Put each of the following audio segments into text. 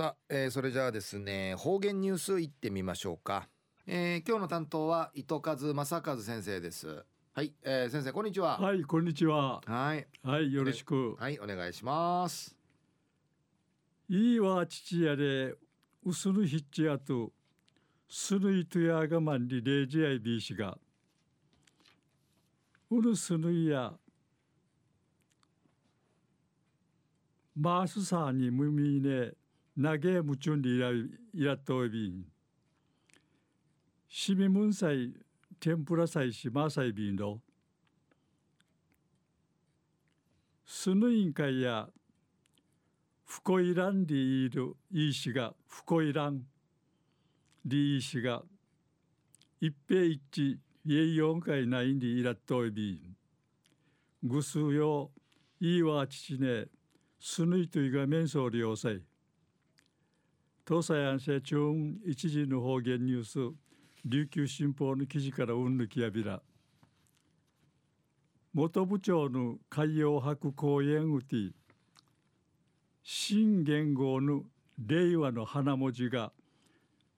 さあ、えー、それじゃあですね方言ニュースいってみましょうか、えー、今日の担当は糸数正和先生です。はい、えー、先生こんにちは。はいこんにちは。はい。はいよろしく。はいお願いします。いいわ父やでうすぬひっちやとすぬいとやがまんりれいじやいびいしが。うぬすぬいやマースサーにむみね投げむちゅんりいらいらといびんしみむんさい天ぷらさいしまさいびんろすぬいんかいやふこいらんりいるいいしがふこいらんりいいしが一平一致えいんかいないんりいらといびんぐすうよいいわちちねスヌイトイが面相良妻東西安政中一時の方言ニュース琉球新報の記事からうんぬきやびら。元部長の海洋博公園うて新元号の令和の花文字が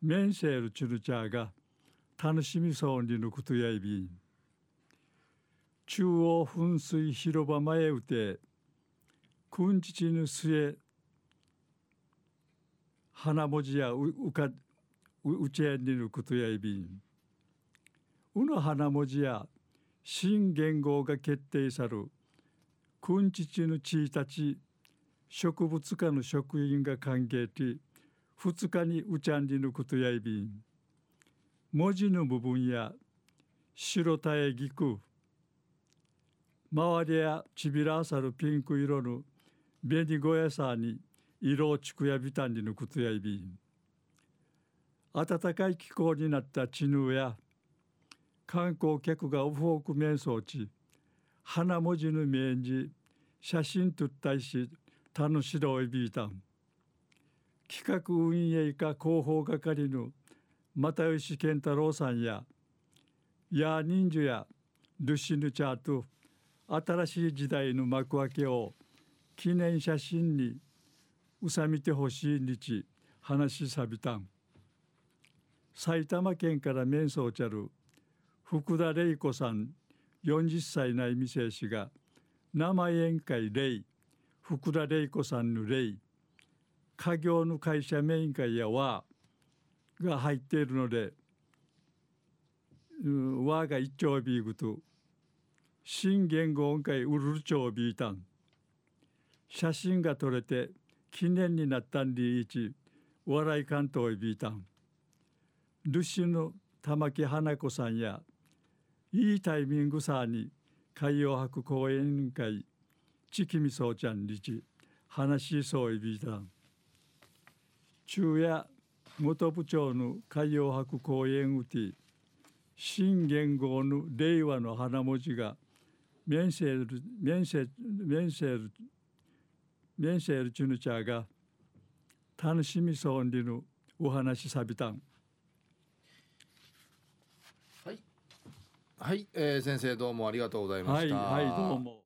メンセールチュルチャーが楽しみそうにぬくとやいびん。中央噴水広場前うてくんちちぬすえ花文字やううかうちえにることやいびん。うの花文字や新言語が決定さる。くんちちぬちいたち植物科の職員が歓迎て二日にうちゃんりぬことやいびん。文字の部分や白たえぎく。周りやちびらさるピンク色の紅小屋さに色をちくやびたんにぬくとやいび暖かい気候になった地ぬや観光客がオフォーク面相地花文字の面じ写真とったいし楽しろいびいたん。企画運営課広報係の又吉健太郎さんやや忍者やルシヌチャーと新しい時代の幕開けを記念写真にうさみてほしい日話しさびたん。埼玉県から面相ちゃる福田玲子さん40歳内未成氏が名前宴会玲福田玲子さんの玲家業の会社メイン会や和が入っているので和が一丁ビーグと新言語音会ウルルチョウビータン写真が撮れて記念になったんでいち笑い関東へビータンルシの玉木花子さんやいいタイミングさに海洋博公園会ちきみそうちゃんにち話しそういびいたん。中夜元部長の海洋博公園うて新元号の令和の花文字が面せる面せ面せるメンシェルチュヌチャーが楽しみそうにのお話さびたん。はい、はい、えー、先生どうもありがとうございました。はい、はい、どうも。